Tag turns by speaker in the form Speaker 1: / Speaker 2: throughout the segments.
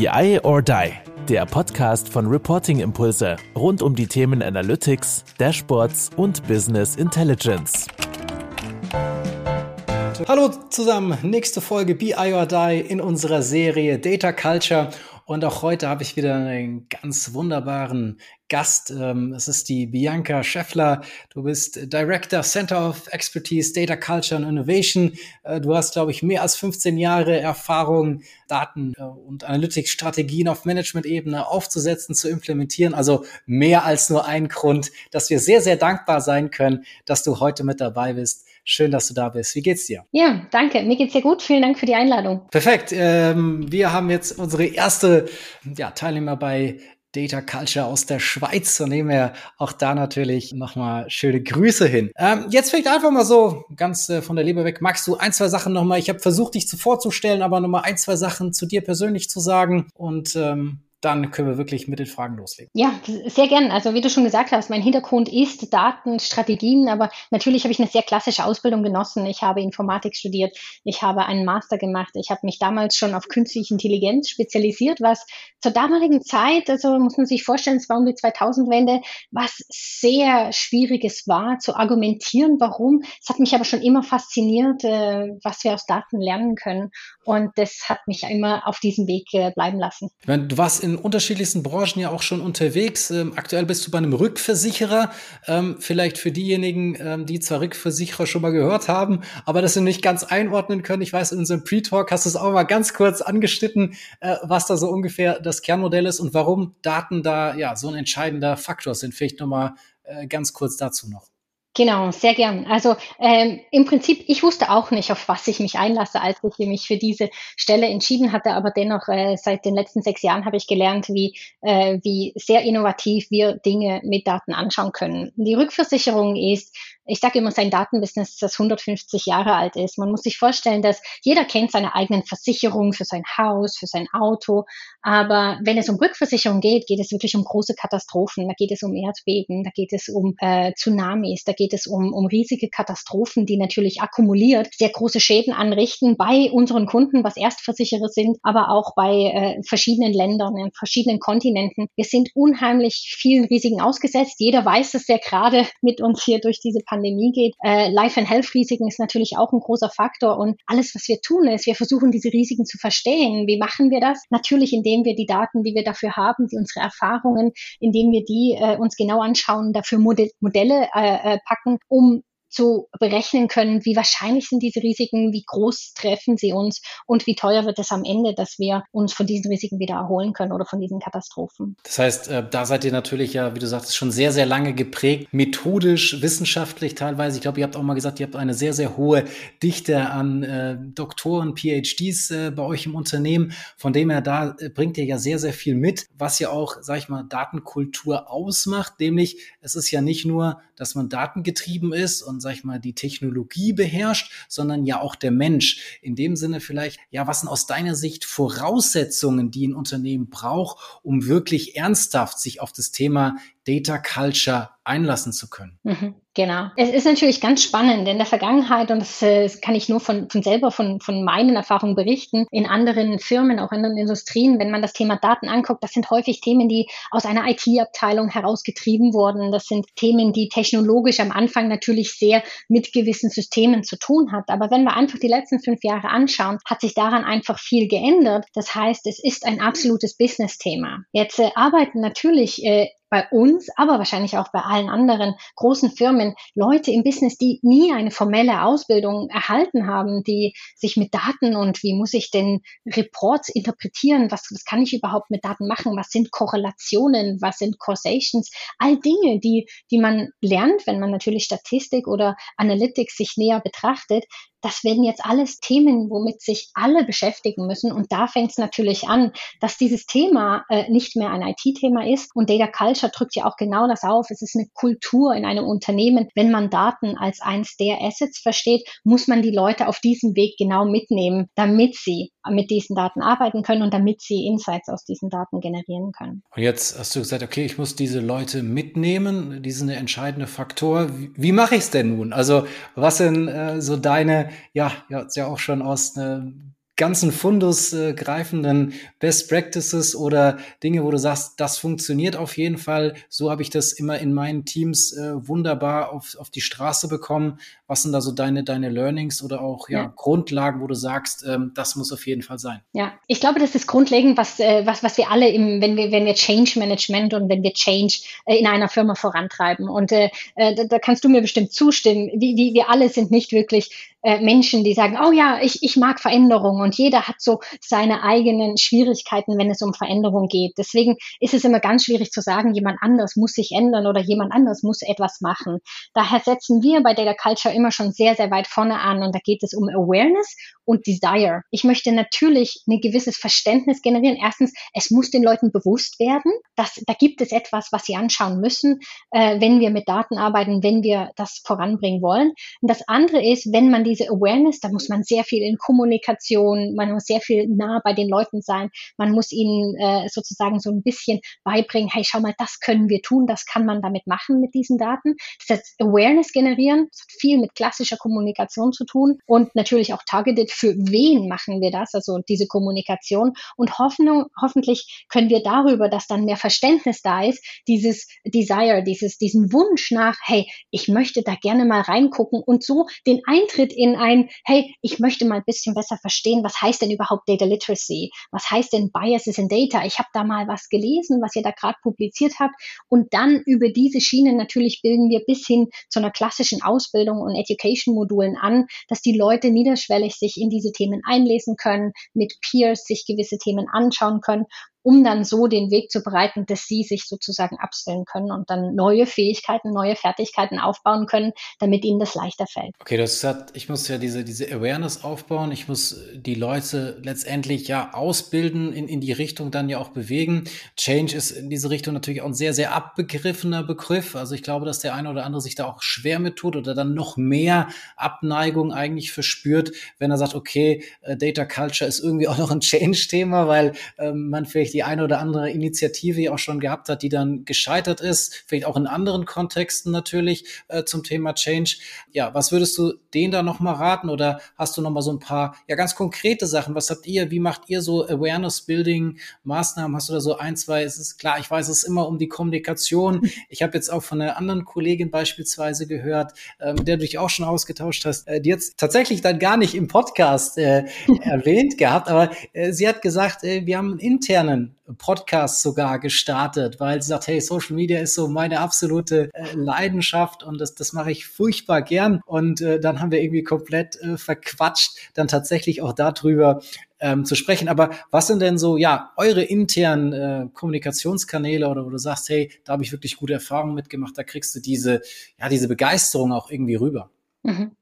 Speaker 1: BI or Die, der Podcast von Reporting Impulse rund um die Themen Analytics, Dashboards und Business Intelligence.
Speaker 2: Hallo zusammen, nächste Folge BI or Die in unserer Serie Data Culture. Und auch heute habe ich wieder einen ganz wunderbaren Gast. Ähm, es ist die Bianca Scheffler. Du bist Director Center of Expertise Data Culture and Innovation. Äh, du hast, glaube ich, mehr als 15 Jahre Erfahrung, Daten- äh, und Analytics-Strategien auf Management-Ebene aufzusetzen, zu implementieren. Also mehr als nur ein Grund, dass wir sehr, sehr dankbar sein können, dass du heute mit dabei bist. Schön, dass du da bist. Wie geht's dir?
Speaker 3: Ja, danke. Mir geht's sehr gut. Vielen Dank für die Einladung.
Speaker 2: Perfekt. Ähm, wir haben jetzt unsere erste ja, Teilnehmer bei Data Culture aus der Schweiz. Von dem her auch da natürlich nochmal schöne Grüße hin. Ähm, jetzt vielleicht einfach mal so ganz äh, von der Leber weg. Magst du ein, zwei Sachen nochmal? Ich habe versucht, dich zu vorzustellen, aber nochmal ein, zwei Sachen zu dir persönlich zu sagen und ähm, dann können wir wirklich mit den Fragen loslegen.
Speaker 3: Ja, sehr gern. Also wie du schon gesagt hast, mein Hintergrund ist Daten, Strategien, aber natürlich habe ich eine sehr klassische Ausbildung genossen. Ich habe Informatik studiert, ich habe einen Master gemacht, ich habe mich damals schon auf künstliche Intelligenz spezialisiert, was zur damaligen Zeit, also muss man sich vorstellen, es war um die 2000-Wende, was sehr schwieriges war zu argumentieren, warum. Es hat mich aber schon immer fasziniert, äh, was wir aus Daten lernen können. Und das hat mich immer auf diesem Weg äh, bleiben lassen.
Speaker 2: Ich meine, du warst in in unterschiedlichsten Branchen ja auch schon unterwegs. Ähm, aktuell bist du bei einem Rückversicherer. Ähm, vielleicht für diejenigen, ähm, die zwar Rückversicherer schon mal gehört haben, aber das nicht ganz einordnen können. Ich weiß, in unserem Pre-Talk hast du es auch mal ganz kurz angeschnitten, äh, was da so ungefähr das Kernmodell ist und warum Daten da ja so ein entscheidender Faktor sind. Vielleicht noch mal äh, ganz kurz dazu noch.
Speaker 3: Genau, sehr gern. Also ähm, im Prinzip, ich wusste auch nicht, auf was ich mich einlasse, als ich mich für diese Stelle entschieden hatte, aber dennoch äh, seit den letzten sechs Jahren habe ich gelernt, wie, äh, wie sehr innovativ wir Dinge mit Daten anschauen können. Die Rückversicherung ist ich sage immer, sein Datenbusiness, das 150 Jahre alt ist. Man muss sich vorstellen, dass jeder kennt seine eigenen Versicherungen für sein Haus, für sein Auto. Aber wenn es um Rückversicherung geht, geht es wirklich um große Katastrophen. Da geht es um Erdbeben, da geht es um äh, Tsunamis, da geht es um, um riesige Katastrophen, die natürlich akkumuliert sehr große Schäden anrichten bei unseren Kunden, was Erstversicherer sind, aber auch bei äh, verschiedenen Ländern, in verschiedenen Kontinenten. Wir sind unheimlich vielen Risiken ausgesetzt. Jeder weiß es ja gerade mit uns hier durch diese Pandemie Pandemie geht. Äh, Life and Health Risiken ist natürlich auch ein großer Faktor und alles, was wir tun, ist, wir versuchen diese Risiken zu verstehen. Wie machen wir das? Natürlich, indem wir die Daten, die wir dafür haben, die unsere Erfahrungen, indem wir die äh, uns genau anschauen, dafür Modell, Modelle äh, äh packen, um zu berechnen können, wie wahrscheinlich sind diese Risiken, wie groß treffen sie uns und wie teuer wird es am Ende, dass wir uns von diesen Risiken wieder erholen können oder von diesen Katastrophen.
Speaker 2: Das heißt, äh, da seid ihr natürlich ja, wie du sagst, schon sehr, sehr lange geprägt, methodisch, wissenschaftlich teilweise. Ich glaube, ihr habt auch mal gesagt, ihr habt eine sehr, sehr hohe Dichte an äh, Doktoren, PhDs äh, bei euch im Unternehmen. Von dem her, da bringt ihr ja sehr, sehr viel mit, was ja auch, sag ich mal, Datenkultur ausmacht. Nämlich, es ist ja nicht nur, dass man datengetrieben ist und sag ich mal, die Technologie beherrscht, sondern ja auch der Mensch. In dem Sinne vielleicht, ja, was sind aus deiner Sicht Voraussetzungen, die ein Unternehmen braucht, um wirklich ernsthaft sich auf das Thema Data Culture einlassen zu können.
Speaker 3: Mhm, genau. Es ist natürlich ganz spannend in der Vergangenheit und das, äh, das kann ich nur von, von selber, von, von meinen Erfahrungen berichten, in anderen Firmen, auch in anderen Industrien, wenn man das Thema Daten anguckt, das sind häufig Themen, die aus einer IT-Abteilung herausgetrieben wurden. Das sind Themen, die technologisch am Anfang natürlich sehr mit gewissen Systemen zu tun hat. Aber wenn wir einfach die letzten fünf Jahre anschauen, hat sich daran einfach viel geändert. Das heißt, es ist ein absolutes Business-Thema. Jetzt äh, arbeiten natürlich äh, bei uns, aber wahrscheinlich auch bei allen anderen großen Firmen Leute im Business, die nie eine formelle Ausbildung erhalten haben, die sich mit Daten und wie muss ich denn Reports interpretieren, was, was kann ich überhaupt mit Daten machen, was sind Korrelationen, was sind Causations, all Dinge, die, die man lernt, wenn man natürlich Statistik oder Analytics sich näher betrachtet, das werden jetzt alles Themen, womit sich alle beschäftigen müssen. Und da fängt es natürlich an, dass dieses Thema äh, nicht mehr ein IT-Thema ist. Und Data Culture drückt ja auch genau das auf. Es ist eine Kultur in einem Unternehmen. Wenn man Daten als eins der Assets versteht, muss man die Leute auf diesem Weg genau mitnehmen, damit sie mit diesen Daten arbeiten können und damit sie Insights aus diesen Daten generieren können.
Speaker 2: Und jetzt hast du gesagt, okay, ich muss diese Leute mitnehmen. Die sind der entscheidende Faktor. Wie, wie mache ich es denn nun? Also was sind äh, so deine ja, ihr habt ja auch schon aus einer ganzen Fundus äh, greifenden Best Practices oder Dinge, wo du sagst, das funktioniert auf jeden Fall. So habe ich das immer in meinen Teams äh, wunderbar auf, auf die Straße bekommen. Was sind da so deine, deine Learnings oder auch ja, ja. Grundlagen, wo du sagst, ähm, das muss auf jeden Fall sein?
Speaker 3: Ja, ich glaube, das ist grundlegend, was, äh, was, was wir alle im, wenn wir, wenn wir Change Management und wenn wir Change äh, in einer Firma vorantreiben. Und äh, äh da, da kannst du mir bestimmt zustimmen. Wie, wie, wir alle sind nicht wirklich äh, Menschen, die sagen, oh ja, ich, ich mag Veränderung und jeder hat so seine eigenen Schwierigkeiten, wenn es um Veränderung geht. Deswegen ist es immer ganz schwierig zu sagen, jemand anders muss sich ändern oder jemand anders muss etwas machen. Daher setzen wir bei Data Culture immer schon sehr, sehr weit vorne an und da geht es um Awareness und Desire. Ich möchte natürlich ein gewisses Verständnis generieren. Erstens, es muss den Leuten bewusst werden, dass da gibt es etwas, was sie anschauen müssen, äh, wenn wir mit Daten arbeiten, wenn wir das voranbringen wollen. Und das andere ist, wenn man diese Awareness, da muss man sehr viel in Kommunikation, man muss sehr viel nah bei den Leuten sein, man muss ihnen äh, sozusagen so ein bisschen beibringen, hey, schau mal, das können wir tun, das kann man damit machen mit diesen Daten. Das heißt, Awareness generieren, das hat viel mit klassischer Kommunikation zu tun und natürlich auch targeted für wen machen wir das, also diese Kommunikation und Hoffnung, hoffentlich können wir darüber, dass dann mehr Verständnis da ist, dieses Desire, dieses, diesen Wunsch nach, hey, ich möchte da gerne mal reingucken und so den Eintritt in ein, hey, ich möchte mal ein bisschen besser verstehen, was heißt denn überhaupt Data Literacy? Was heißt denn Biases in Data? Ich habe da mal was gelesen, was ihr da gerade publiziert habt und dann über diese Schiene natürlich bilden wir bis hin zu einer klassischen Ausbildung und Education-Modulen an, dass die Leute niederschwellig sich in diese Themen einlesen können, mit Peers sich gewisse Themen anschauen können um dann so den Weg zu bereiten, dass sie sich sozusagen abstellen können und dann neue Fähigkeiten, neue Fertigkeiten aufbauen können, damit ihnen das leichter fällt.
Speaker 2: Okay, das gesagt, ich muss ja diese, diese Awareness aufbauen, ich muss die Leute letztendlich ja ausbilden, in, in die Richtung dann ja auch bewegen. Change ist in diese Richtung natürlich auch ein sehr, sehr abbegriffener Begriff. Also ich glaube, dass der eine oder andere sich da auch schwer mit tut oder dann noch mehr Abneigung eigentlich verspürt, wenn er sagt, okay, äh, Data Culture ist irgendwie auch noch ein Change-Thema, weil ähm, man vielleicht vielleicht die eine oder andere Initiative auch schon gehabt hat, die dann gescheitert ist, vielleicht auch in anderen Kontexten natürlich äh, zum Thema Change. Ja, was würdest du denen da nochmal raten oder hast du nochmal so ein paar, ja, ganz konkrete Sachen? Was habt ihr, wie macht ihr so Awareness-Building-Maßnahmen? Hast du da so ein, zwei, es ist klar, ich weiß, es ist immer um die Kommunikation. Ich habe jetzt auch von einer anderen Kollegin beispielsweise gehört, äh, mit der du dich auch schon ausgetauscht hast, äh, die jetzt tatsächlich dann gar nicht im Podcast äh, erwähnt gehabt, aber äh, sie hat gesagt, äh, wir haben einen internen Podcast sogar gestartet, weil sie sagt, hey, Social Media ist so meine absolute äh, Leidenschaft und das, das mache ich furchtbar gern. Und äh, dann haben wir irgendwie komplett äh, verquatscht, dann tatsächlich auch darüber ähm, zu sprechen. Aber was sind denn so, ja, eure internen Kommunikationskanäle oder wo du sagst, hey, da habe ich wirklich gute Erfahrungen mitgemacht, da kriegst du diese, ja, diese Begeisterung auch irgendwie rüber? Mhm.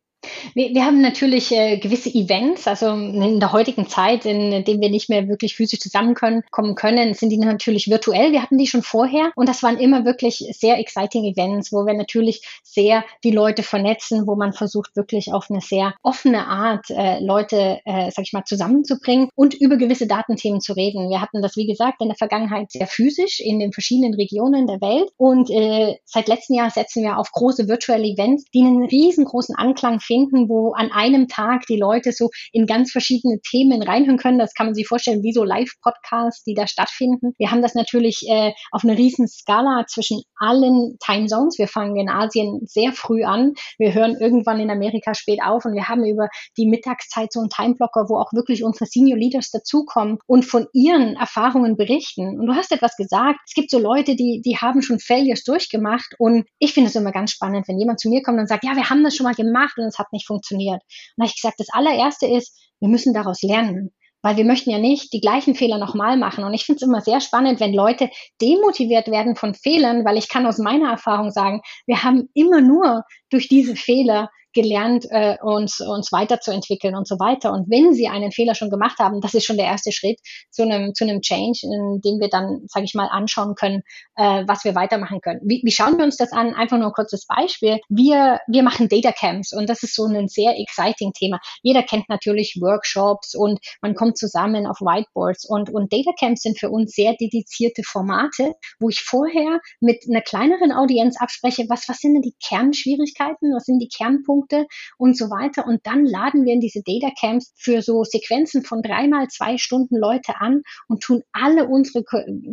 Speaker 3: Wir, wir haben natürlich äh, gewisse Events, also in der heutigen Zeit, in, in denen wir nicht mehr wirklich physisch zusammenkommen können, sind die natürlich virtuell. Wir hatten die schon vorher und das waren immer wirklich sehr exciting Events, wo wir natürlich sehr die Leute vernetzen, wo man versucht wirklich auf eine sehr offene Art äh, Leute, äh, sag ich mal, zusammenzubringen und über gewisse Datenthemen zu reden. Wir hatten das, wie gesagt, in der Vergangenheit sehr physisch in den verschiedenen Regionen der Welt und äh, seit letztem Jahr setzen wir auf große virtuelle Events, die einen riesengroßen Anklang finden, wo an einem Tag die Leute so in ganz verschiedene Themen reinhören können. Das kann man sich vorstellen wie so Live-Podcasts, die da stattfinden. Wir haben das natürlich äh, auf einer riesen Skala zwischen allen Time Zones. Wir fangen in Asien sehr früh an. Wir hören irgendwann in Amerika spät auf und wir haben über die Mittagszeit so einen Timeblocker, wo auch wirklich unsere Senior Leaders dazukommen und von ihren Erfahrungen berichten. Und du hast etwas gesagt. Es gibt so Leute, die, die haben schon Failures durchgemacht und ich finde es immer ganz spannend, wenn jemand zu mir kommt und sagt, ja, wir haben das schon mal gemacht und es hat nicht funktioniert. Und da habe ich gesagt, das allererste ist, wir müssen daraus lernen. Weil wir möchten ja nicht die gleichen Fehler nochmal machen. Und ich finde es immer sehr spannend, wenn Leute demotiviert werden von Fehlern, weil ich kann aus meiner Erfahrung sagen, wir haben immer nur durch diese Fehler gelernt, äh, uns, uns weiterzuentwickeln und so weiter. Und wenn sie einen Fehler schon gemacht haben, das ist schon der erste Schritt zu einem, zu einem Change, in dem wir dann, sage ich mal, anschauen können, äh, was wir weitermachen können. Wie, wie schauen wir uns das an? Einfach nur ein kurzes Beispiel. Wir, wir machen Data Camps und das ist so ein sehr exciting Thema. Jeder kennt natürlich Workshops und man kommt zusammen auf Whiteboards und, und Data Camps sind für uns sehr dedizierte Formate, wo ich vorher mit einer kleineren Audienz abspreche, was, was sind denn die Kernschwierigkeiten, was sind die Kernpunkte, Produkte und so weiter. Und dann laden wir in diese Data Camps für so Sequenzen von dreimal zwei Stunden Leute an und tun alle unsere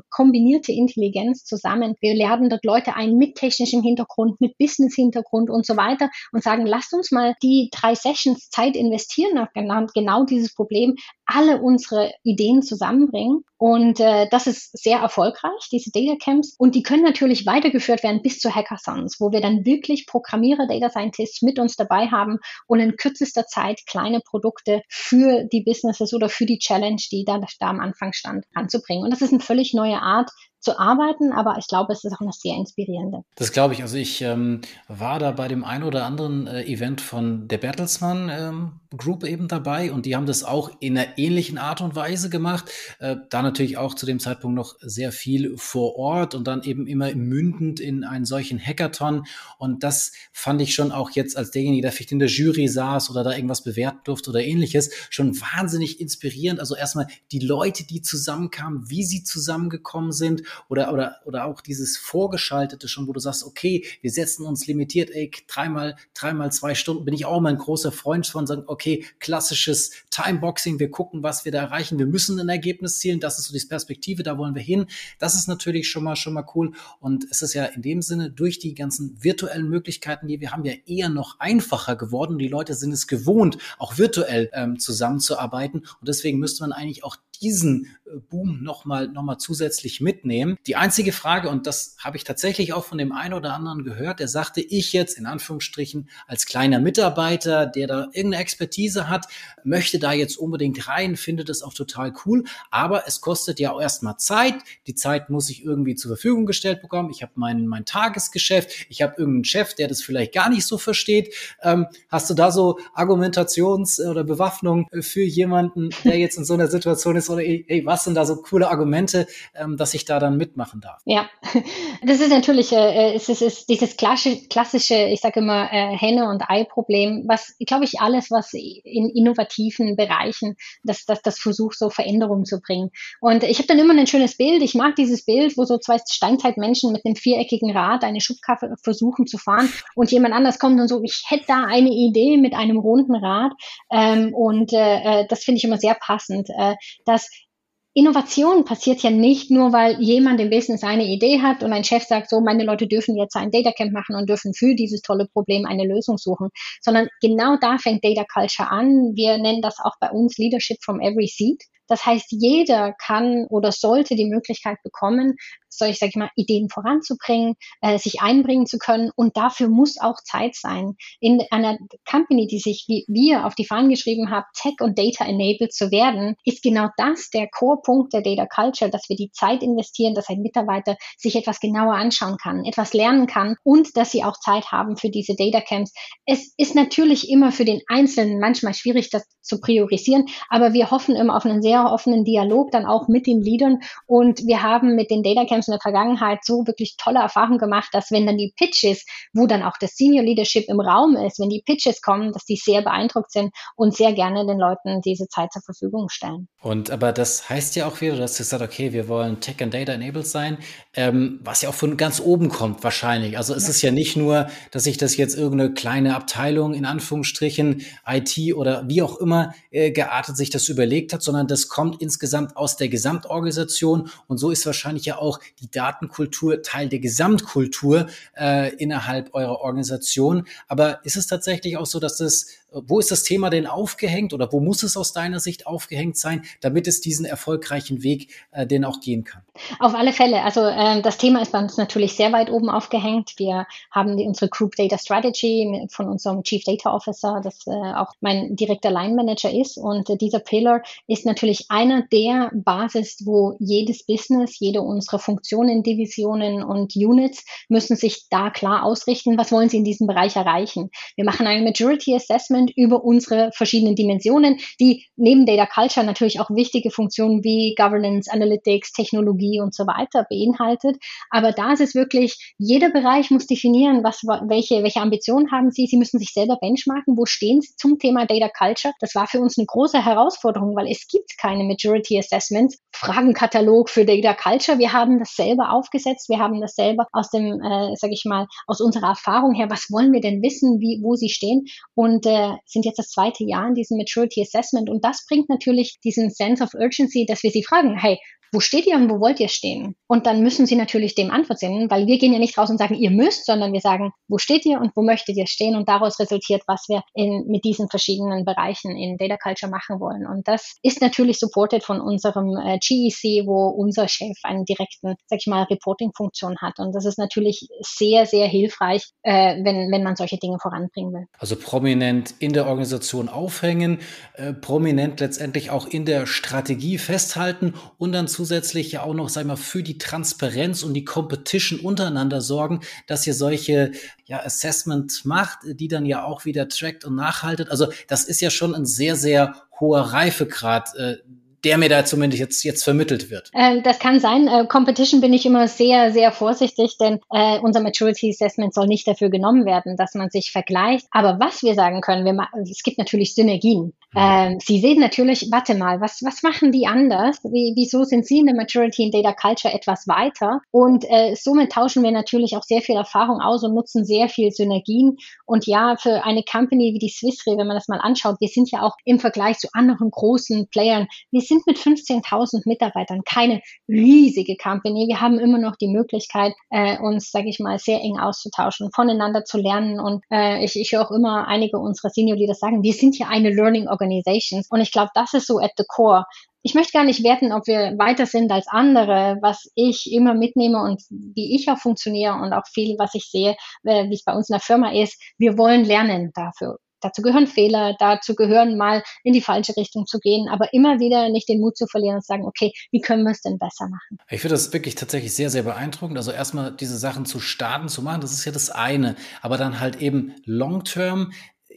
Speaker 3: kombinierte Intelligenz zusammen. Wir laden dort Leute ein mit technischem Hintergrund, mit Business-Hintergrund und so weiter und sagen, lasst uns mal die drei Sessions Zeit investieren auf genau, genau dieses Problem, alle unsere Ideen zusammenbringen. Und äh, das ist sehr erfolgreich, diese Data Camps. Und die können natürlich weitergeführt werden bis zu Hackathons, wo wir dann wirklich Programmierer, Data Scientists mit uns dabei haben und in kürzester Zeit kleine Produkte für die Businesses oder für die Challenge, die da, da am Anfang stand, anzubringen. Und das ist eine völlig neue Art, zu arbeiten, aber ich glaube, es ist auch eine sehr inspirierende.
Speaker 2: Das glaube ich. Also ich ähm, war da bei dem einen oder anderen äh, Event von der Bertelsmann ähm, Group eben dabei und die haben das auch in einer ähnlichen Art und Weise gemacht. Äh, da natürlich auch zu dem Zeitpunkt noch sehr viel vor Ort und dann eben immer mündend in einen solchen Hackathon. Und das fand ich schon auch jetzt als derjenige, der vielleicht in der Jury saß oder da irgendwas bewerten durfte oder ähnliches, schon wahnsinnig inspirierend. Also erstmal die Leute, die zusammenkamen, wie sie zusammengekommen sind oder, oder, oder auch dieses Vorgeschaltete schon, wo du sagst, okay, wir setzen uns limitiert, ey, dreimal, dreimal zwei Stunden, bin ich auch mal ein großer Freund von, sagen, okay, klassisches Timeboxing, wir gucken, was wir da erreichen, wir müssen ein Ergebnis zielen, das ist so die Perspektive, da wollen wir hin. Das ist natürlich schon mal, schon mal cool. Und es ist ja in dem Sinne durch die ganzen virtuellen Möglichkeiten, die wir haben, ja eher noch einfacher geworden. Die Leute sind es gewohnt, auch virtuell ähm, zusammenzuarbeiten. Und deswegen müsste man eigentlich auch diesen äh, Boom nochmal noch mal zusätzlich mitnehmen. Die einzige Frage, und das habe ich tatsächlich auch von dem einen oder anderen gehört, der sagte, ich jetzt in Anführungsstrichen als kleiner Mitarbeiter, der da irgendeine Expertise hat, möchte da jetzt unbedingt rein, findet es auch total cool, aber es kostet ja auch erstmal Zeit. Die Zeit muss ich irgendwie zur Verfügung gestellt bekommen. Ich habe mein, mein Tagesgeschäft, ich habe irgendeinen Chef, der das vielleicht gar nicht so versteht. Ähm, hast du da so Argumentations- oder Bewaffnung für jemanden, der jetzt in so einer Situation ist, ist oder ey, was sind da so coole Argumente, ähm, dass ich da dann mitmachen darf?
Speaker 3: Ja, das ist natürlich, äh, äh es ist, ist dieses klassische, klassische, ich sage immer, äh, Henne- und Ei-Problem, was, glaube ich, alles, was in innovativen Bereichen, dass das, das versucht, so Veränderungen zu bringen. Und ich habe dann immer ein schönes Bild. Ich mag dieses Bild, wo so zwei Steinzeitmenschen mit einem viereckigen Rad eine Schubkarre versuchen zu fahren und jemand anders kommt und so, ich hätte da eine Idee mit einem runden Rad. Ähm, und äh, äh das finde ich immer sehr passend. Äh, dass Innovation passiert ja nicht nur, weil jemand im Business eine Idee hat und ein Chef sagt, so, meine Leute dürfen jetzt ein Data Camp machen und dürfen für dieses tolle Problem eine Lösung suchen, sondern genau da fängt Data Culture an. Wir nennen das auch bei uns Leadership from every seat. Das heißt, jeder kann oder sollte die Möglichkeit bekommen, solche, sag ich mal, Ideen voranzubringen, äh, sich einbringen zu können. Und dafür muss auch Zeit sein. In einer Company, die sich wie wir auf die Fahnen geschrieben haben, Tech und Data enabled zu werden, ist genau das der Core-Punkt der Data Culture, dass wir die Zeit investieren, dass ein Mitarbeiter sich etwas genauer anschauen kann, etwas lernen kann und dass sie auch Zeit haben für diese Data Camps. Es ist natürlich immer für den Einzelnen manchmal schwierig, das zu priorisieren, aber wir hoffen immer auf einen sehr offenen Dialog dann auch mit den Leadern und wir haben mit den Data Camps in der Vergangenheit so wirklich tolle Erfahrungen gemacht, dass wenn dann die Pitches, wo dann auch das Senior Leadership im Raum ist, wenn die Pitches kommen, dass die sehr beeindruckt sind und sehr gerne den Leuten diese Zeit zur Verfügung stellen.
Speaker 2: Und aber das heißt ja auch wieder, du hast gesagt, okay, wir wollen Tech and Data enabled sein, ähm, was ja auch von ganz oben kommt wahrscheinlich. Also es ja. ist ja nicht nur, dass sich das jetzt irgendeine kleine Abteilung in Anführungsstrichen IT oder wie auch immer äh, geartet sich das überlegt hat, sondern das kommt insgesamt aus der Gesamtorganisation und so ist wahrscheinlich ja auch die Datenkultur Teil der Gesamtkultur äh, innerhalb eurer Organisation. Aber ist es tatsächlich auch so, dass das wo ist das Thema denn aufgehängt oder wo muss es aus deiner Sicht aufgehängt sein, damit es diesen erfolgreichen Weg äh, denn auch gehen kann?
Speaker 3: Auf alle Fälle. Also äh, das Thema ist bei uns natürlich sehr weit oben aufgehängt. Wir haben die, unsere Group Data Strategy von unserem Chief Data Officer, das äh, auch mein direkter Line Manager ist. Und äh, dieser Pillar ist natürlich einer der Basis, wo jedes Business, jede unserer Funktionen, Divisionen und Units müssen sich da klar ausrichten, was wollen sie in diesem Bereich erreichen. Wir machen ein Majority Assessment Assessment über unsere verschiedenen Dimensionen, die neben Data Culture natürlich auch wichtige Funktionen wie Governance, Analytics, Technologie und so weiter beinhaltet. Aber da ist es wirklich, jeder Bereich muss definieren, was, welche, welche Ambitionen haben sie. Sie müssen sich selber benchmarken. Wo stehen sie zum Thema Data Culture? Das war für uns eine große Herausforderung, weil es gibt keine Majority Assessments, Fragenkatalog für Data Culture. Wir haben das selber aufgesetzt. Wir haben das selber aus dem, äh, sage ich mal, aus unserer Erfahrung her. Was wollen wir denn wissen, wie, wo sie stehen? Und äh, sind jetzt das zweite Jahr in diesem Maturity Assessment. Und das bringt natürlich diesen Sense of Urgency, dass wir sie fragen, hey, wo steht ihr und wo wollt ihr stehen? Und dann müssen sie natürlich dem Antwort senden, weil wir gehen ja nicht raus und sagen, ihr müsst, sondern wir sagen, wo steht ihr und wo möchtet ihr stehen? Und daraus resultiert, was wir in, mit diesen verschiedenen Bereichen in Data Culture machen wollen. Und das ist natürlich supported von unserem äh, GEC, wo unser Chef einen direkten, sag ich mal, Reporting-Funktion hat. Und das ist natürlich sehr, sehr hilfreich, äh, wenn, wenn man solche Dinge voranbringen will.
Speaker 2: Also prominent in der Organisation aufhängen, äh, prominent letztendlich auch in der Strategie festhalten und dann zu zusätzlich ja auch noch, sag mal, für die Transparenz und die Competition untereinander sorgen, dass ihr solche ja, Assessment macht, die dann ja auch wieder trackt und nachhaltet. Also das ist ja schon ein sehr, sehr hoher Reifegrad, äh, der mir da zumindest jetzt, jetzt vermittelt wird.
Speaker 3: Äh, das kann sein. Äh, Competition bin ich immer sehr, sehr vorsichtig, denn äh, unser Maturity Assessment soll nicht dafür genommen werden, dass man sich vergleicht. Aber was wir sagen können, wir es gibt natürlich Synergien. Mhm. Ähm, Sie sehen natürlich, warte mal, was, was machen die anders? Wie, wieso sind Sie in der Maturity in Data Culture etwas weiter? Und äh, somit tauschen wir natürlich auch sehr viel Erfahrung aus und nutzen sehr viel Synergien. Und ja, für eine Company wie die Swissre, wenn man das mal anschaut, wir sind ja auch im Vergleich zu anderen großen Playern, wir sind sind mit 15.000 Mitarbeitern keine riesige Company. Wir haben immer noch die Möglichkeit, äh, uns, sage ich mal, sehr eng auszutauschen, voneinander zu lernen. Und äh, ich, ich höre auch immer einige unserer Senior Leaders sagen, wir sind hier eine Learning Organization. Und ich glaube, das ist so at the core ich möchte gar nicht werten, ob wir weiter sind als andere. Was ich immer mitnehme und wie ich auch funktioniere und auch viel, was ich sehe, äh, wie es bei uns in der Firma ist, wir wollen lernen dafür. Dazu gehören Fehler, dazu gehören mal in die falsche Richtung zu gehen, aber immer wieder nicht den Mut zu verlieren und sagen, okay, wie können wir es denn besser machen?
Speaker 2: Ich finde das wirklich tatsächlich sehr, sehr beeindruckend. Also erstmal diese Sachen zu starten, zu machen, das ist ja das eine. Aber dann halt eben long-term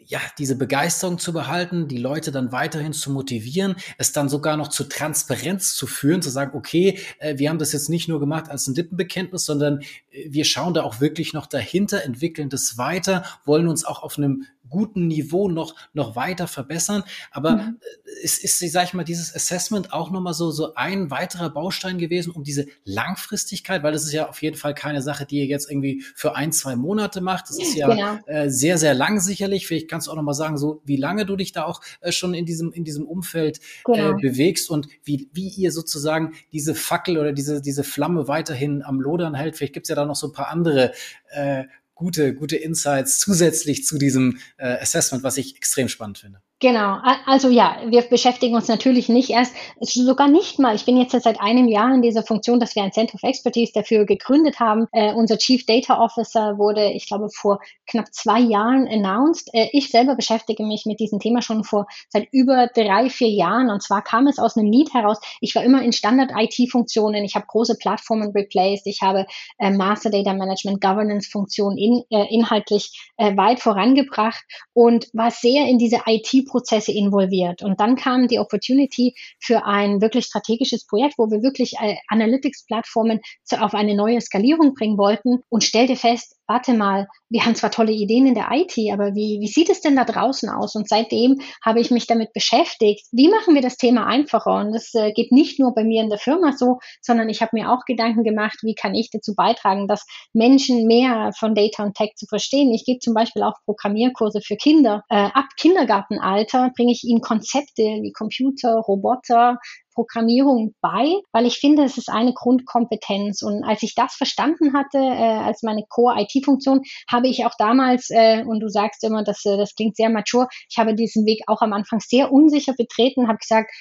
Speaker 2: ja, diese Begeisterung zu behalten, die Leute dann weiterhin zu motivieren, es dann sogar noch zu Transparenz zu führen, zu sagen, okay, äh, wir haben das jetzt nicht nur gemacht als ein Lippenbekenntnis, sondern äh, wir schauen da auch wirklich noch dahinter, entwickeln das weiter, wollen uns auch auf einem guten Niveau noch, noch weiter verbessern. Aber mhm. es ist, sag ich mal, dieses Assessment auch nochmal so, so ein weiterer Baustein gewesen, um diese Langfristigkeit, weil das ist ja auf jeden Fall keine Sache, die ihr jetzt irgendwie für ein, zwei Monate macht. Das ist ja genau. äh, sehr, sehr lang sicherlich. Vielleicht kannst du auch nochmal sagen, so wie lange du dich da auch äh, schon in diesem, in diesem Umfeld äh, genau. äh, bewegst und wie, wie ihr sozusagen diese Fackel oder diese, diese Flamme weiterhin am Lodern hält. Vielleicht gibt's ja da noch so ein paar andere äh, gute, gute Insights zusätzlich zu diesem äh, Assessment, was ich extrem spannend finde.
Speaker 3: Genau, also ja, wir beschäftigen uns natürlich nicht erst, sogar nicht mal, ich bin jetzt seit einem Jahr in dieser Funktion, dass wir ein Center of Expertise dafür gegründet haben. Äh, unser Chief Data Officer wurde, ich glaube, vor knapp zwei Jahren announced. Äh, ich selber beschäftige mich mit diesem Thema schon vor seit über drei, vier Jahren und zwar kam es aus einem Need heraus. Ich war immer in Standard-IT-Funktionen, ich habe große Plattformen replaced, ich habe äh, Master Data Management, Governance-Funktionen in, äh, inhaltlich äh, weit vorangebracht und war sehr in diese IT Prozesse involviert. Und dann kam die Opportunity für ein wirklich strategisches Projekt, wo wir wirklich äh, Analytics-Plattformen auf eine neue Skalierung bringen wollten und stellte fest, warte mal, wir haben zwar tolle Ideen in der IT, aber wie, wie sieht es denn da draußen aus? Und seitdem habe ich mich damit beschäftigt, wie machen wir das Thema einfacher? Und das äh, geht nicht nur bei mir in der Firma so, sondern ich habe mir auch Gedanken gemacht, wie kann ich dazu beitragen, dass Menschen mehr von Data und Tech zu verstehen. Ich gebe zum Beispiel auch Programmierkurse für Kinder. Äh, ab Kindergartenalter bringe ich ihnen Konzepte wie Computer, Roboter, Programmierung bei, weil ich finde, es ist eine Grundkompetenz. Und als ich das verstanden hatte, äh, als meine Core-IT-Funktion, habe ich auch damals, äh, und du sagst immer, dass, äh, das klingt sehr mature, ich habe diesen Weg auch am Anfang sehr unsicher betreten, habe gesagt,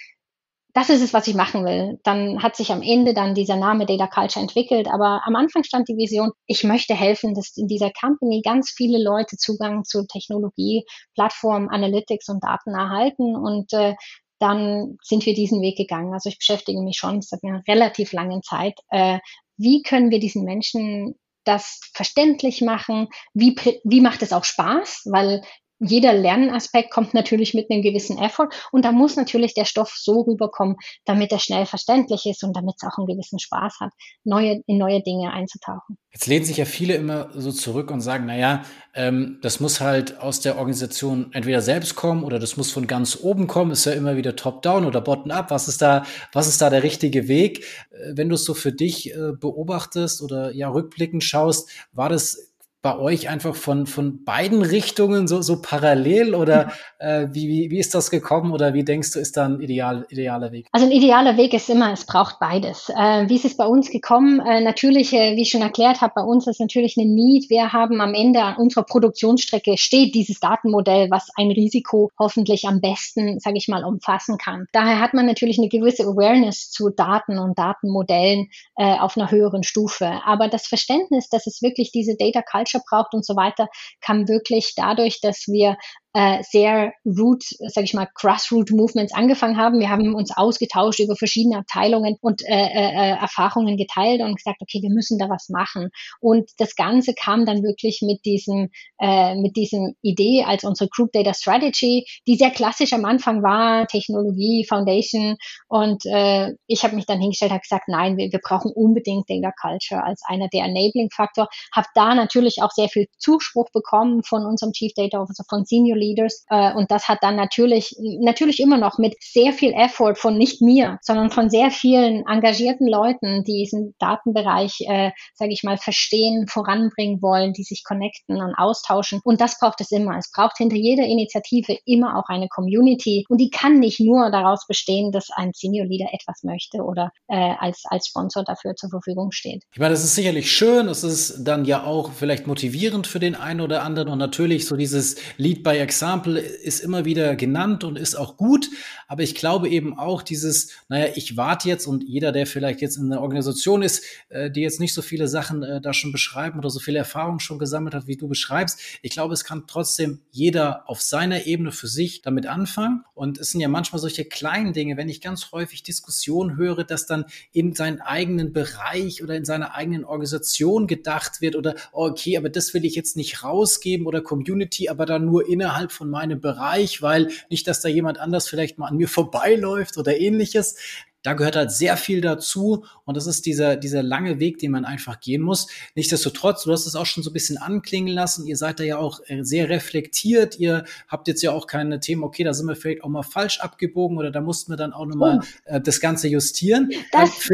Speaker 3: das ist es, was ich machen will. Dann hat sich am Ende dann dieser Name Data Culture entwickelt. Aber am Anfang stand die Vision, ich möchte helfen, dass in dieser Company ganz viele Leute Zugang zu Technologie, Plattform, Analytics und Daten erhalten. Und äh, dann sind wir diesen Weg gegangen. Also ich beschäftige mich schon seit einer relativ langen Zeit. Äh, wie können wir diesen Menschen das verständlich machen? Wie, wie macht es auch Spaß? Weil jeder Lernaspekt kommt natürlich mit einem gewissen Effort und da muss natürlich der Stoff so rüberkommen, damit er schnell verständlich ist und damit es auch einen gewissen Spaß hat, neue, in neue Dinge einzutauchen.
Speaker 2: Jetzt lehnen sich ja viele immer so zurück und sagen, naja, ähm, das muss halt aus der Organisation entweder selbst kommen oder das muss von ganz oben kommen, ist ja immer wieder top-down oder bottom-up. Was ist da, was ist da der richtige Weg? Äh, wenn du es so für dich äh, beobachtest oder ja rückblickend schaust, war das bei euch einfach von, von beiden Richtungen so, so parallel oder äh, wie, wie, wie ist das gekommen oder wie denkst du, ist da ein ideal, idealer Weg?
Speaker 3: Also ein idealer Weg ist immer, es braucht beides. Äh, wie ist es bei uns gekommen? Äh, natürlich, äh, wie ich schon erklärt habe, bei uns ist natürlich eine Need. Wir haben am Ende an unserer Produktionsstrecke steht dieses Datenmodell, was ein Risiko hoffentlich am besten, sage ich mal, umfassen kann. Daher hat man natürlich eine gewisse Awareness zu Daten und Datenmodellen äh, auf einer höheren Stufe. Aber das Verständnis, dass es wirklich diese Data Culture braucht und so weiter, kam wirklich dadurch, dass wir äh, sehr root, sage ich mal, Grassroot Movements angefangen haben. Wir haben uns ausgetauscht über verschiedene Abteilungen und äh, äh, äh, Erfahrungen geteilt und gesagt, okay, wir müssen da was machen. Und das Ganze kam dann wirklich mit diesem, äh, mit diesem Idee als unsere Group Data Strategy, die sehr klassisch am Anfang war, Technologie, Foundation. Und äh, ich habe mich dann hingestellt, habe gesagt, nein, wir, wir brauchen unbedingt Data Culture als einer der Enabling Faktor. Habe da natürlich auch sehr viel Zuspruch bekommen von unserem Chief Data Officer, von Senior Leaders. Äh, und das hat dann natürlich, natürlich immer noch mit sehr viel Effort von nicht mir, sondern von sehr vielen engagierten Leuten, die diesen Datenbereich, äh, sage ich mal, verstehen, voranbringen wollen, die sich connecten und austauschen. Und das braucht es immer. Es braucht hinter jeder Initiative immer auch eine Community. Und die kann nicht nur daraus bestehen, dass ein Senior Leader etwas möchte oder äh, als, als Sponsor dafür zur Verfügung steht.
Speaker 2: Ich meine, das ist sicherlich schön. Es ist dann ja auch vielleicht motivierend für den einen oder anderen und natürlich so dieses Lead by Example Example ist immer wieder genannt und ist auch gut. Aber ich glaube eben auch dieses, naja, ich warte jetzt und jeder, der vielleicht jetzt in einer Organisation ist, äh, die jetzt nicht so viele Sachen äh, da schon beschreiben oder so viele Erfahrungen schon gesammelt hat, wie du beschreibst. Ich glaube, es kann trotzdem jeder auf seiner Ebene für sich damit anfangen. Und es sind ja manchmal solche kleinen Dinge, wenn ich ganz häufig Diskussionen höre, dass dann in seinen eigenen Bereich oder in seiner eigenen Organisation gedacht wird oder, okay, aber das will ich jetzt nicht rausgeben oder Community, aber dann nur innerhalb innerhalb von meinem Bereich, weil nicht, dass da jemand anders vielleicht mal an mir vorbeiläuft oder ähnliches da gehört halt sehr viel dazu und das ist dieser, dieser lange Weg, den man einfach gehen muss. Nichtsdestotrotz, du hast es auch schon so ein bisschen anklingen lassen, ihr seid da ja auch äh, sehr reflektiert, ihr habt jetzt ja auch keine Themen, okay, da sind wir vielleicht auch mal falsch abgebogen oder da mussten wir dann auch nochmal oh. äh, das Ganze justieren.
Speaker 3: Das,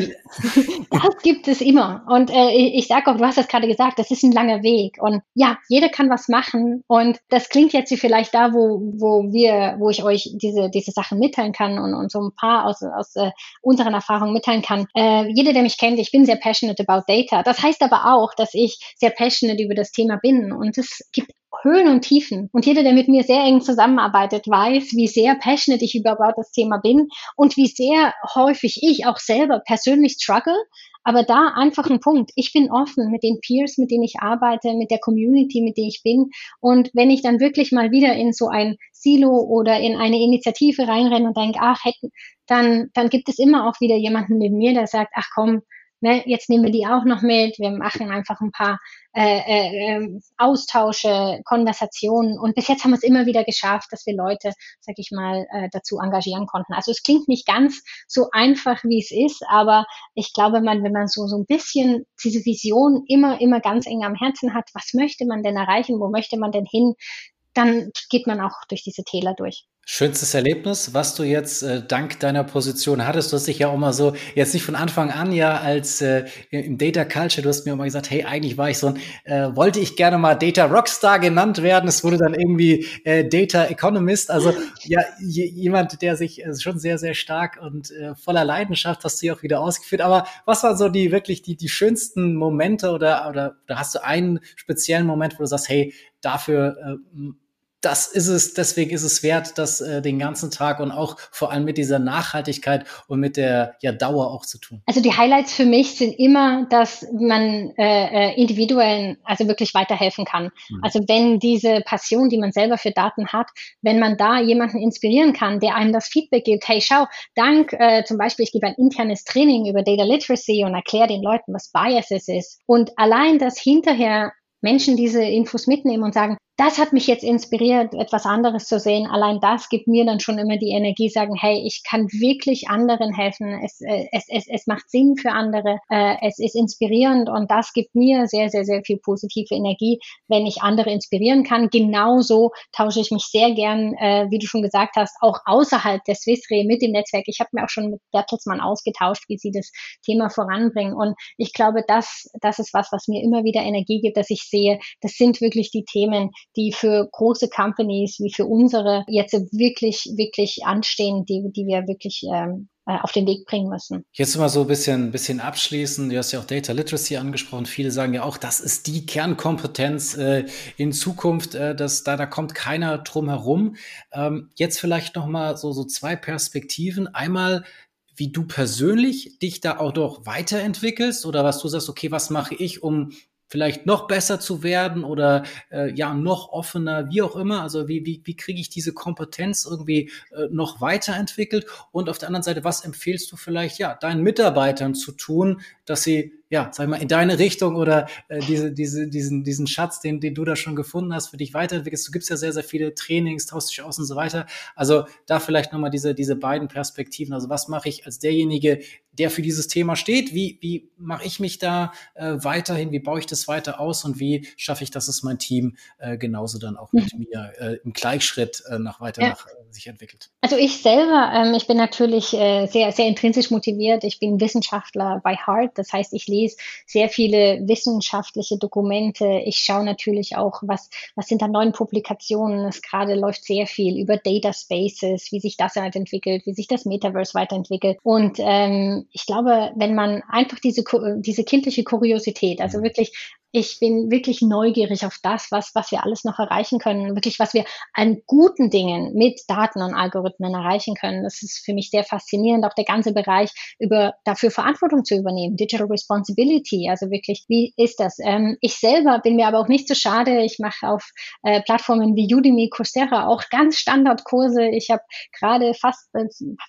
Speaker 3: das gibt es immer und äh, ich sage auch, du hast das gerade gesagt, das ist ein langer Weg und ja, jeder kann was machen und das klingt jetzt wie vielleicht da, wo, wo wir, wo ich euch diese, diese Sachen mitteilen kann und, und so ein paar aus, aus äh, unseren Erfahrungen mitteilen kann. Äh, jeder, der mich kennt, ich bin sehr passionate about data. Das heißt aber auch, dass ich sehr passionate über das Thema bin. Und es gibt Höhen und Tiefen. Und jeder, der mit mir sehr eng zusammenarbeitet, weiß, wie sehr passionate ich über das Thema bin und wie sehr häufig ich auch selber persönlich struggle. Aber da einfach ein Punkt. Ich bin offen mit den Peers, mit denen ich arbeite, mit der Community, mit der ich bin. Und wenn ich dann wirklich mal wieder in so ein Silo oder in eine Initiative reinrenne und denke, ach, hätten, dann, dann gibt es immer auch wieder jemanden neben mir, der sagt, ach komm, ne, jetzt nehmen wir die auch noch mit, wir machen einfach ein paar äh, äh, ähm, Austausche, Konversationen. Und bis jetzt haben wir es immer wieder geschafft, dass wir Leute, sag ich mal, äh, dazu engagieren konnten. Also es klingt nicht ganz so einfach, wie es ist, aber ich glaube, man, wenn man so, so ein bisschen diese Vision immer, immer ganz eng am Herzen hat, was möchte man denn erreichen, wo möchte man denn hin, dann geht man auch durch diese Täler durch.
Speaker 2: Schönstes Erlebnis, was du jetzt äh, dank deiner Position hattest, du hast dich ja auch mal so, jetzt nicht von Anfang an ja als äh, im Data Culture, du hast mir auch mal gesagt, hey, eigentlich war ich so ein, äh, wollte ich gerne mal Data Rockstar genannt werden, es wurde dann irgendwie äh, Data Economist, also ja, jemand, der sich äh, schon sehr, sehr stark und äh, voller Leidenschaft, hast du ja auch wieder ausgeführt, aber was waren so die wirklich die, die schönsten Momente oder, oder, oder hast du einen speziellen Moment, wo du sagst, hey, dafür äh, das ist es, deswegen ist es wert, das äh, den ganzen Tag und auch vor allem mit dieser Nachhaltigkeit und mit der ja, Dauer auch zu tun.
Speaker 3: Also die Highlights für mich sind immer, dass man äh, äh, Individuen also wirklich weiterhelfen kann. Mhm. Also wenn diese Passion, die man selber für Daten hat, wenn man da jemanden inspirieren kann, der einem das Feedback gibt, hey, schau, dank äh, zum Beispiel, ich gebe ein internes Training über Data Literacy und erkläre den Leuten, was Biases ist. Und allein das hinterher Menschen diese Infos mitnehmen und sagen, das hat mich jetzt inspiriert, etwas anderes zu sehen. Allein das gibt mir dann schon immer die Energie, sagen, hey, ich kann wirklich anderen helfen. Es, äh, es, es, es macht Sinn für andere. Äh, es ist inspirierend und das gibt mir sehr, sehr, sehr viel positive Energie, wenn ich andere inspirieren kann. Genauso tausche ich mich sehr gern, äh, wie du schon gesagt hast, auch außerhalb der Swissre mit dem Netzwerk. Ich habe mir auch schon mit Bertelsmann ausgetauscht, wie sie das Thema voranbringen. Und ich glaube, das, das ist was, was mir immer wieder Energie gibt, dass ich sehe, das sind wirklich die Themen, die für große Companies wie für unsere jetzt wirklich, wirklich anstehen, die, die wir wirklich ähm, äh, auf den Weg bringen müssen.
Speaker 2: Jetzt mal so ein bisschen, bisschen abschließen. Du hast ja auch Data Literacy angesprochen. Viele sagen ja auch, das ist die Kernkompetenz äh, in Zukunft. Äh, dass da, da kommt keiner drum herum. Ähm, jetzt vielleicht noch mal so, so zwei Perspektiven. Einmal wie du persönlich dich da auch doch weiterentwickelst oder was du sagst, okay, was mache ich, um vielleicht noch besser zu werden oder äh, ja noch offener, wie auch immer. Also wie, wie, wie kriege ich diese Kompetenz irgendwie äh, noch weiterentwickelt? Und auf der anderen Seite, was empfehlst du vielleicht ja deinen Mitarbeitern zu tun, dass sie ja, sag mal, in deine Richtung oder äh, diese, diese, diesen, diesen Schatz, den, den du da schon gefunden hast, für dich weiterentwickelst. Du gibst ja sehr, sehr viele Trainings, tauschst dich aus und so weiter. Also da vielleicht nochmal diese, diese beiden Perspektiven. Also was mache ich als derjenige, der für dieses Thema steht? Wie, wie mache ich mich da äh, weiterhin? Wie baue ich das weiter aus? Und wie schaffe ich, dass es mein Team äh, genauso dann auch mit mhm. mir äh, im Gleichschritt äh, nach weiter ja. nach, äh, sich entwickelt?
Speaker 3: Also ich selber, ähm, ich bin natürlich äh, sehr, sehr intrinsisch motiviert. Ich bin Wissenschaftler bei Heart. Das heißt, ich lese lese sehr viele wissenschaftliche Dokumente. Ich schaue natürlich auch, was, was sind da neuen Publikationen. Es gerade läuft sehr viel über Data Spaces, wie sich das halt entwickelt, wie sich das Metaverse weiterentwickelt. Und ähm, ich glaube, wenn man einfach diese, diese kindliche Kuriosität, also mhm. wirklich ich bin wirklich neugierig auf das, was, was wir alles noch erreichen können, wirklich, was wir an guten Dingen mit Daten und Algorithmen erreichen können. Das ist für mich sehr faszinierend, auch der ganze Bereich über dafür Verantwortung zu übernehmen, Digital Responsibility, also wirklich, wie ist das? Ähm, ich selber bin mir aber auch nicht so schade. Ich mache auf äh, Plattformen wie Udemy, Coursera auch ganz Standardkurse. Ich habe gerade fast,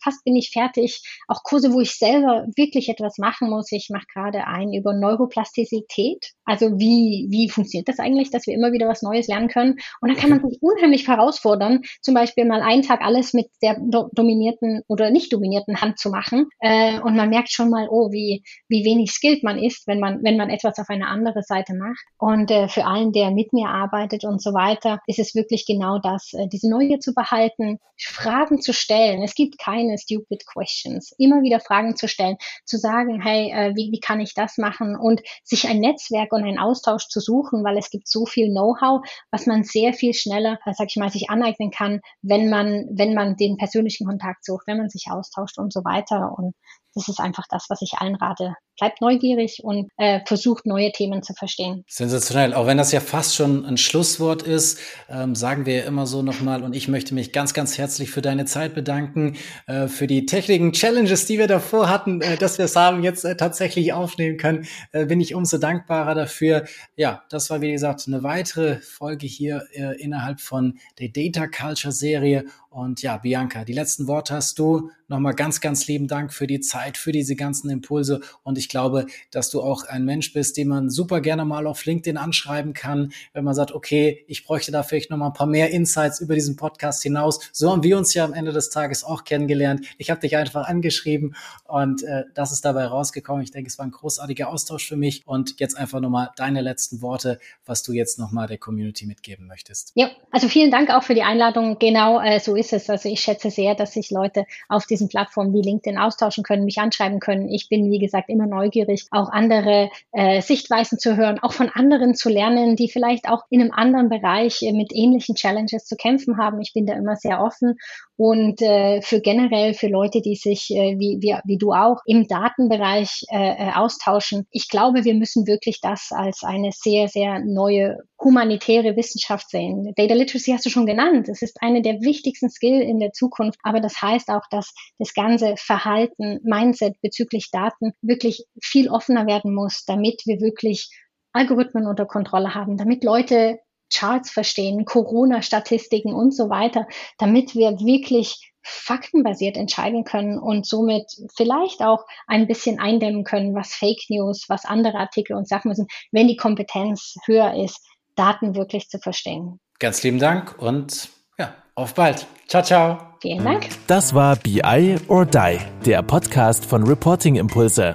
Speaker 3: fast bin ich fertig, auch Kurse, wo ich selber wirklich etwas machen muss. Ich mache gerade einen über Neuroplastizität, also wie, wie funktioniert das eigentlich, dass wir immer wieder was Neues lernen können. Und dann kann man sich unheimlich herausfordern, zum Beispiel mal einen Tag alles mit der do dominierten oder nicht dominierten Hand zu machen. Äh, und man merkt schon mal, oh, wie, wie wenig skilled man ist, wenn man, wenn man etwas auf eine andere Seite macht. Und äh, für allen, der mit mir arbeitet und so weiter, ist es wirklich genau das, äh, diese Neugier zu behalten, Fragen zu stellen. Es gibt keine stupid questions. Immer wieder Fragen zu stellen, zu sagen, hey, äh, wie, wie kann ich das machen? Und sich ein Netzwerk und ein Austausch zu suchen, weil es gibt so viel Know-how, was man sehr viel schneller, sag ich mal, sich aneignen kann, wenn man, wenn man den persönlichen Kontakt sucht, wenn man sich austauscht und so weiter. Und das ist einfach das, was ich allen rate. Bleibt neugierig und äh, versucht neue Themen zu verstehen.
Speaker 2: Sensationell. Auch wenn das ja fast schon ein Schlusswort ist, ähm, sagen wir ja immer so nochmal. Und ich möchte mich ganz, ganz herzlich für deine Zeit bedanken, äh, für die technischen Challenges, die wir davor hatten, äh, dass wir es haben jetzt äh, tatsächlich aufnehmen können. Äh, bin ich umso dankbarer dafür. Ja, das war wie gesagt eine weitere Folge hier äh, innerhalb von der Data Culture Serie. Und ja, Bianca, die letzten Worte hast du. Nochmal ganz, ganz lieben Dank für die Zeit, für diese ganzen Impulse. Und ich glaube, dass du auch ein Mensch bist, den man super gerne mal auf LinkedIn anschreiben kann, wenn man sagt, okay, ich bräuchte da vielleicht nochmal ein paar mehr Insights über diesen Podcast hinaus. So haben wir uns ja am Ende des Tages auch kennengelernt. Ich habe dich einfach angeschrieben und äh, das ist dabei rausgekommen. Ich denke, es war ein großartiger Austausch für mich. Und jetzt einfach nochmal deine letzten Worte, was du jetzt nochmal der Community mitgeben möchtest.
Speaker 3: Ja, also vielen Dank auch für die Einladung. Genau äh, so ist es. Also ich schätze sehr, dass sich Leute auf diesen Plattformen wie LinkedIn austauschen können, mich anschreiben können. Ich bin, wie gesagt, immer neugierig, auch andere äh, Sichtweisen zu hören, auch von anderen zu lernen, die vielleicht auch in einem anderen Bereich äh, mit ähnlichen Challenges zu kämpfen haben. Ich bin da immer sehr offen und äh, für generell für Leute, die sich äh, wie, wie, wie du auch im Datenbereich äh, äh austauschen. Ich glaube, wir müssen wirklich das als eine sehr, sehr neue humanitäre Wissenschaft sehen. Data Literacy hast du schon genannt. Es ist eine der wichtigsten Skill in der Zukunft. Aber das heißt auch, dass das ganze Verhalten, Mindset bezüglich Daten wirklich viel offener werden muss, damit wir wirklich Algorithmen unter Kontrolle haben, damit Leute Charts verstehen, Corona-Statistiken und so weiter, damit wir wirklich faktenbasiert entscheiden können und somit vielleicht auch ein bisschen eindämmen können, was Fake News, was andere Artikel uns sagen müssen, wenn die Kompetenz höher ist, Daten wirklich zu verstehen.
Speaker 2: Ganz lieben Dank und ja, auf bald. Ciao, ciao.
Speaker 3: Vielen Dank.
Speaker 1: Das war BI or Die, der Podcast von Reporting Impulse.